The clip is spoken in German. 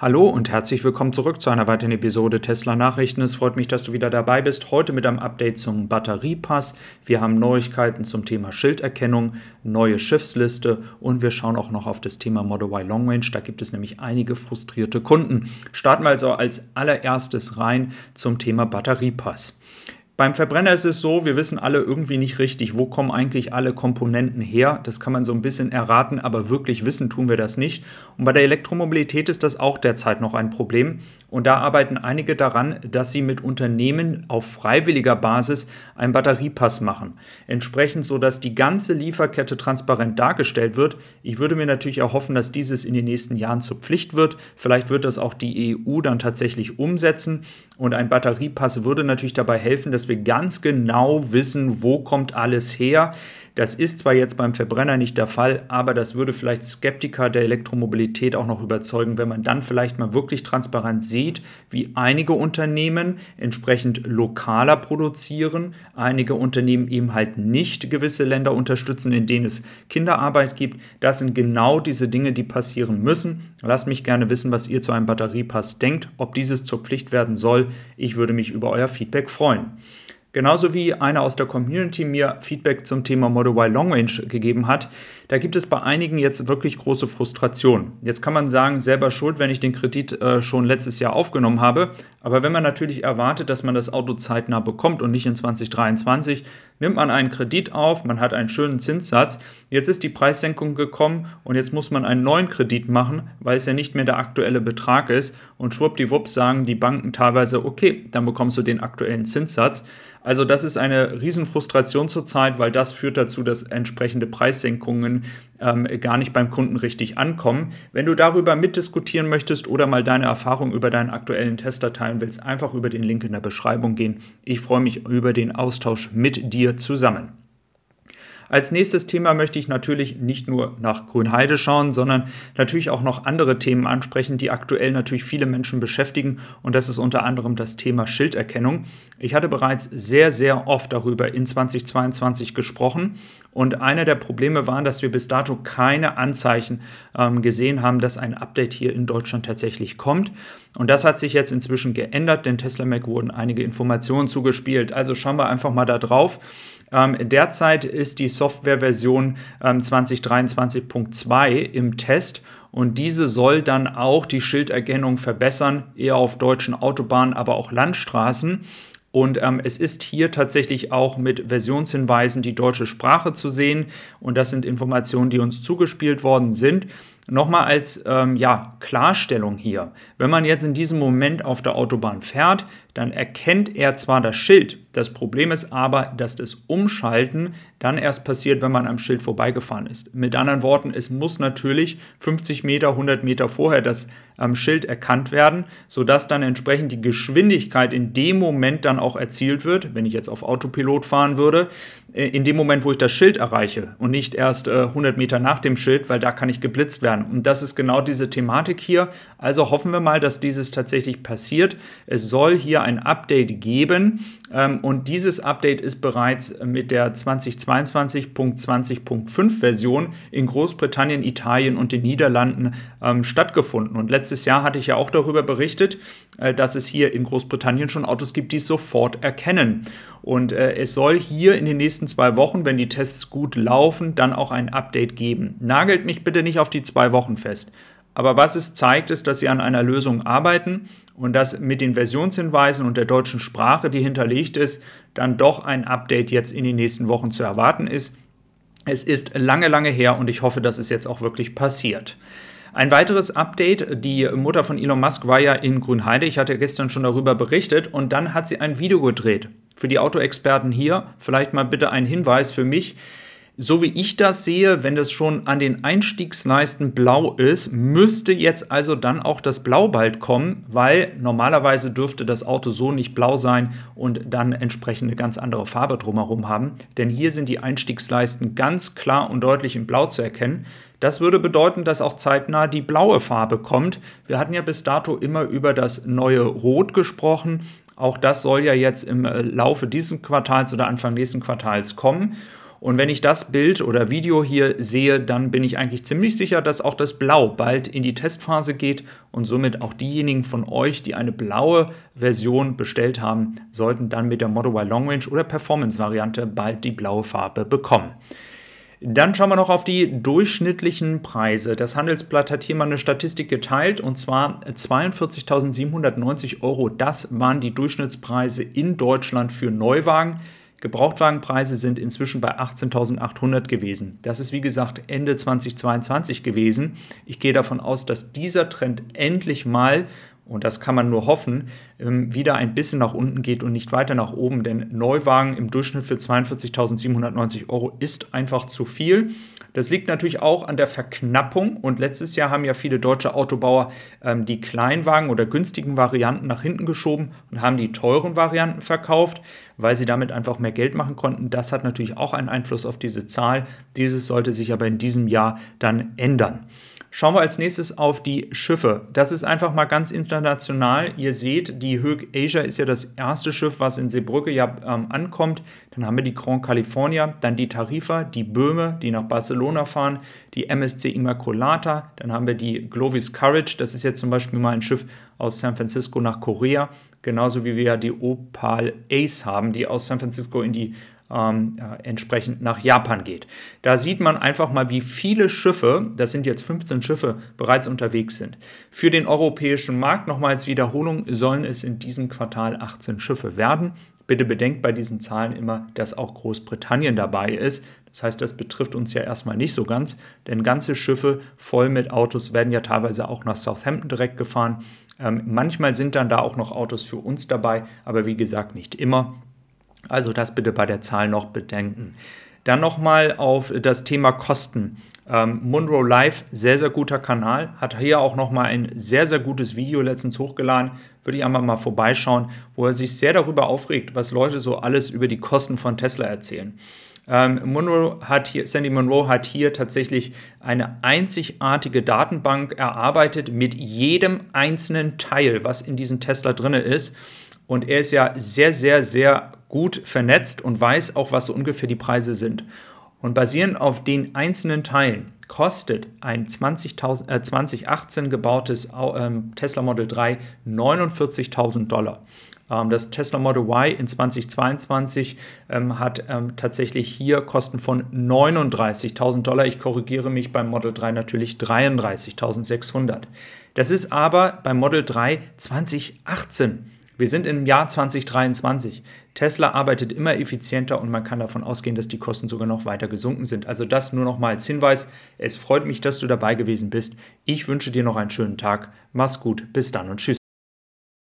Hallo und herzlich willkommen zurück zu einer weiteren Episode Tesla Nachrichten. Es freut mich, dass du wieder dabei bist. Heute mit einem Update zum Batteriepass. Wir haben Neuigkeiten zum Thema Schilderkennung, neue Schiffsliste und wir schauen auch noch auf das Thema Model Y Long Range. Da gibt es nämlich einige frustrierte Kunden. Starten wir also als allererstes rein zum Thema Batteriepass. Beim Verbrenner ist es so, wir wissen alle irgendwie nicht richtig, wo kommen eigentlich alle Komponenten her. Das kann man so ein bisschen erraten, aber wirklich wissen tun wir das nicht. Und bei der Elektromobilität ist das auch derzeit noch ein Problem. Und da arbeiten einige daran, dass sie mit Unternehmen auf freiwilliger Basis einen Batteriepass machen. Entsprechend so, dass die ganze Lieferkette transparent dargestellt wird. Ich würde mir natürlich erhoffen, dass dieses in den nächsten Jahren zur Pflicht wird. Vielleicht wird das auch die EU dann tatsächlich umsetzen. Und ein Batteriepass würde natürlich dabei helfen, dass wir ganz genau wissen, wo kommt alles her. Das ist zwar jetzt beim Verbrenner nicht der Fall, aber das würde vielleicht Skeptiker der Elektromobilität auch noch überzeugen, wenn man dann vielleicht mal wirklich transparent sieht, wie einige Unternehmen entsprechend lokaler produzieren, einige Unternehmen eben halt nicht gewisse Länder unterstützen, in denen es Kinderarbeit gibt. Das sind genau diese Dinge, die passieren müssen. Lasst mich gerne wissen, was ihr zu einem Batteriepass denkt, ob dieses zur Pflicht werden soll. Ich würde mich über euer Feedback freuen. Genauso wie einer aus der Community mir Feedback zum Thema Model Y Long Range gegeben hat, da gibt es bei einigen jetzt wirklich große Frustration. Jetzt kann man sagen, selber schuld, wenn ich den Kredit äh, schon letztes Jahr aufgenommen habe. Aber wenn man natürlich erwartet, dass man das Auto zeitnah bekommt und nicht in 2023, nimmt man einen Kredit auf, man hat einen schönen Zinssatz. Jetzt ist die Preissenkung gekommen und jetzt muss man einen neuen Kredit machen, weil es ja nicht mehr der aktuelle Betrag ist. Und schwuppdiwupps sagen die Banken teilweise, okay, dann bekommst du den aktuellen Zinssatz. Also das ist eine Riesenfrustration zurzeit, weil das führt dazu, dass entsprechende Preissenkungen ähm, gar nicht beim Kunden richtig ankommen. Wenn du darüber mitdiskutieren möchtest oder mal deine Erfahrung über deinen aktuellen Tester teilen willst, einfach über den Link in der Beschreibung gehen. Ich freue mich über den Austausch mit dir zusammen. Als nächstes Thema möchte ich natürlich nicht nur nach Grünheide schauen, sondern natürlich auch noch andere Themen ansprechen, die aktuell natürlich viele Menschen beschäftigen. Und das ist unter anderem das Thema Schilderkennung. Ich hatte bereits sehr, sehr oft darüber in 2022 gesprochen. Und einer der Probleme war, dass wir bis dato keine Anzeichen ähm, gesehen haben, dass ein Update hier in Deutschland tatsächlich kommt. Und das hat sich jetzt inzwischen geändert, denn Tesla Mac wurden einige Informationen zugespielt. Also schauen wir einfach mal da drauf. Ähm, derzeit ist die Softwareversion ähm, 2023.2 im Test und diese soll dann auch die Schilderkennung verbessern, eher auf deutschen Autobahnen, aber auch Landstraßen. Und ähm, es ist hier tatsächlich auch mit Versionshinweisen die deutsche Sprache zu sehen. Und das sind Informationen, die uns zugespielt worden sind. Nochmal als ähm, ja, Klarstellung hier. Wenn man jetzt in diesem Moment auf der Autobahn fährt, dann erkennt er zwar das Schild. Das Problem ist aber, dass das Umschalten dann erst passiert, wenn man am Schild vorbeigefahren ist. Mit anderen Worten, es muss natürlich 50 Meter, 100 Meter vorher das ähm, Schild erkannt werden, sodass dann entsprechend die Geschwindigkeit in dem Moment dann auch erzielt wird, wenn ich jetzt auf Autopilot fahren würde, äh, in dem Moment, wo ich das Schild erreiche und nicht erst äh, 100 Meter nach dem Schild, weil da kann ich geblitzt werden. Und das ist genau diese Thematik hier. Also hoffen wir mal, dass dieses tatsächlich passiert. Es soll hier ein Update geben ähm, und dieses Update ist bereits mit der 2022.20.5 Version in Großbritannien, Italien und den Niederlanden ähm, stattgefunden. Und letztes Jahr hatte ich ja auch darüber berichtet, äh, dass es hier in Großbritannien schon Autos gibt, die es sofort erkennen. Und äh, es soll hier in den nächsten zwei Wochen, wenn die Tests gut laufen, dann auch ein Update geben. Nagelt mich bitte nicht auf die zwei Wochen fest. Aber was es zeigt, ist, dass sie an einer Lösung arbeiten und dass mit den Versionshinweisen und der deutschen Sprache, die hinterlegt ist, dann doch ein Update jetzt in den nächsten Wochen zu erwarten ist. Es ist lange, lange her und ich hoffe, dass es jetzt auch wirklich passiert. Ein weiteres Update, die Mutter von Elon Musk war ja in Grünheide, ich hatte gestern schon darüber berichtet und dann hat sie ein Video gedreht. Für die Autoexperten hier vielleicht mal bitte ein Hinweis für mich. So wie ich das sehe, wenn das schon an den Einstiegsleisten blau ist, müsste jetzt also dann auch das Blau bald kommen, weil normalerweise dürfte das Auto so nicht blau sein und dann entsprechend eine ganz andere Farbe drumherum haben. Denn hier sind die Einstiegsleisten ganz klar und deutlich in Blau zu erkennen. Das würde bedeuten, dass auch zeitnah die blaue Farbe kommt. Wir hatten ja bis dato immer über das neue Rot gesprochen. Auch das soll ja jetzt im äh, Laufe dieses Quartals oder Anfang nächsten Quartals kommen. Und wenn ich das Bild oder Video hier sehe, dann bin ich eigentlich ziemlich sicher, dass auch das Blau bald in die Testphase geht und somit auch diejenigen von euch, die eine blaue Version bestellt haben, sollten dann mit der Model Y Long Range oder Performance Variante bald die blaue Farbe bekommen. Dann schauen wir noch auf die durchschnittlichen Preise. Das Handelsblatt hat hier mal eine Statistik geteilt und zwar 42.790 Euro. Das waren die Durchschnittspreise in Deutschland für Neuwagen. Gebrauchtwagenpreise sind inzwischen bei 18.800 gewesen. Das ist wie gesagt Ende 2022 gewesen. Ich gehe davon aus, dass dieser Trend endlich mal und das kann man nur hoffen, ähm, wieder ein bisschen nach unten geht und nicht weiter nach oben, denn Neuwagen im Durchschnitt für 42.790 Euro ist einfach zu viel. Das liegt natürlich auch an der Verknappung und letztes Jahr haben ja viele deutsche Autobauer ähm, die Kleinwagen oder günstigen Varianten nach hinten geschoben und haben die teuren Varianten verkauft, weil sie damit einfach mehr Geld machen konnten. Das hat natürlich auch einen Einfluss auf diese Zahl. Dieses sollte sich aber in diesem Jahr dann ändern. Schauen wir als nächstes auf die Schiffe. Das ist einfach mal ganz international. Ihr seht, die Höck Asia ist ja das erste Schiff, was in Seebrücke ja ähm, ankommt. Dann haben wir die Grand California, dann die Tarifa, die Böhme, die nach Barcelona fahren, die MSC Immaculata, dann haben wir die Glovis Courage, das ist jetzt zum Beispiel mal ein Schiff aus San Francisco nach Korea, genauso wie wir ja die Opal Ace haben, die aus San Francisco in die ähm, äh, entsprechend nach Japan geht. Da sieht man einfach mal, wie viele Schiffe, das sind jetzt 15 Schiffe, bereits unterwegs sind. Für den europäischen Markt, nochmal als Wiederholung, sollen es in diesem Quartal 18 Schiffe werden. Bitte bedenkt bei diesen Zahlen immer, dass auch Großbritannien dabei ist. Das heißt, das betrifft uns ja erstmal nicht so ganz, denn ganze Schiffe voll mit Autos werden ja teilweise auch nach Southampton direkt gefahren. Ähm, manchmal sind dann da auch noch Autos für uns dabei, aber wie gesagt nicht immer. Also das bitte bei der Zahl noch bedenken. Dann nochmal auf das Thema Kosten. Ähm, Munro Live, sehr, sehr guter Kanal, hat hier auch nochmal ein sehr, sehr gutes Video letztens hochgeladen. Würde ich einmal mal vorbeischauen, wo er sich sehr darüber aufregt, was Leute so alles über die Kosten von Tesla erzählen. Ähm, Monroe hat hier, Sandy Monroe hat hier tatsächlich eine einzigartige Datenbank erarbeitet mit jedem einzelnen Teil, was in diesem Tesla drin ist. Und er ist ja sehr, sehr, sehr gut vernetzt und weiß auch, was so ungefähr die Preise sind. Und basierend auf den einzelnen Teilen kostet ein 20 äh, 2018 gebautes ähm, Tesla Model 3 49.000 Dollar. Ähm, das Tesla Model Y in 2022 ähm, hat ähm, tatsächlich hier Kosten von 39.000 Dollar. Ich korrigiere mich beim Model 3 natürlich 33.600. Das ist aber beim Model 3 2018 wir sind im Jahr 2023. Tesla arbeitet immer effizienter und man kann davon ausgehen, dass die Kosten sogar noch weiter gesunken sind. Also das nur noch mal als Hinweis. Es freut mich, dass du dabei gewesen bist. Ich wünsche dir noch einen schönen Tag. Mach's gut. Bis dann und tschüss.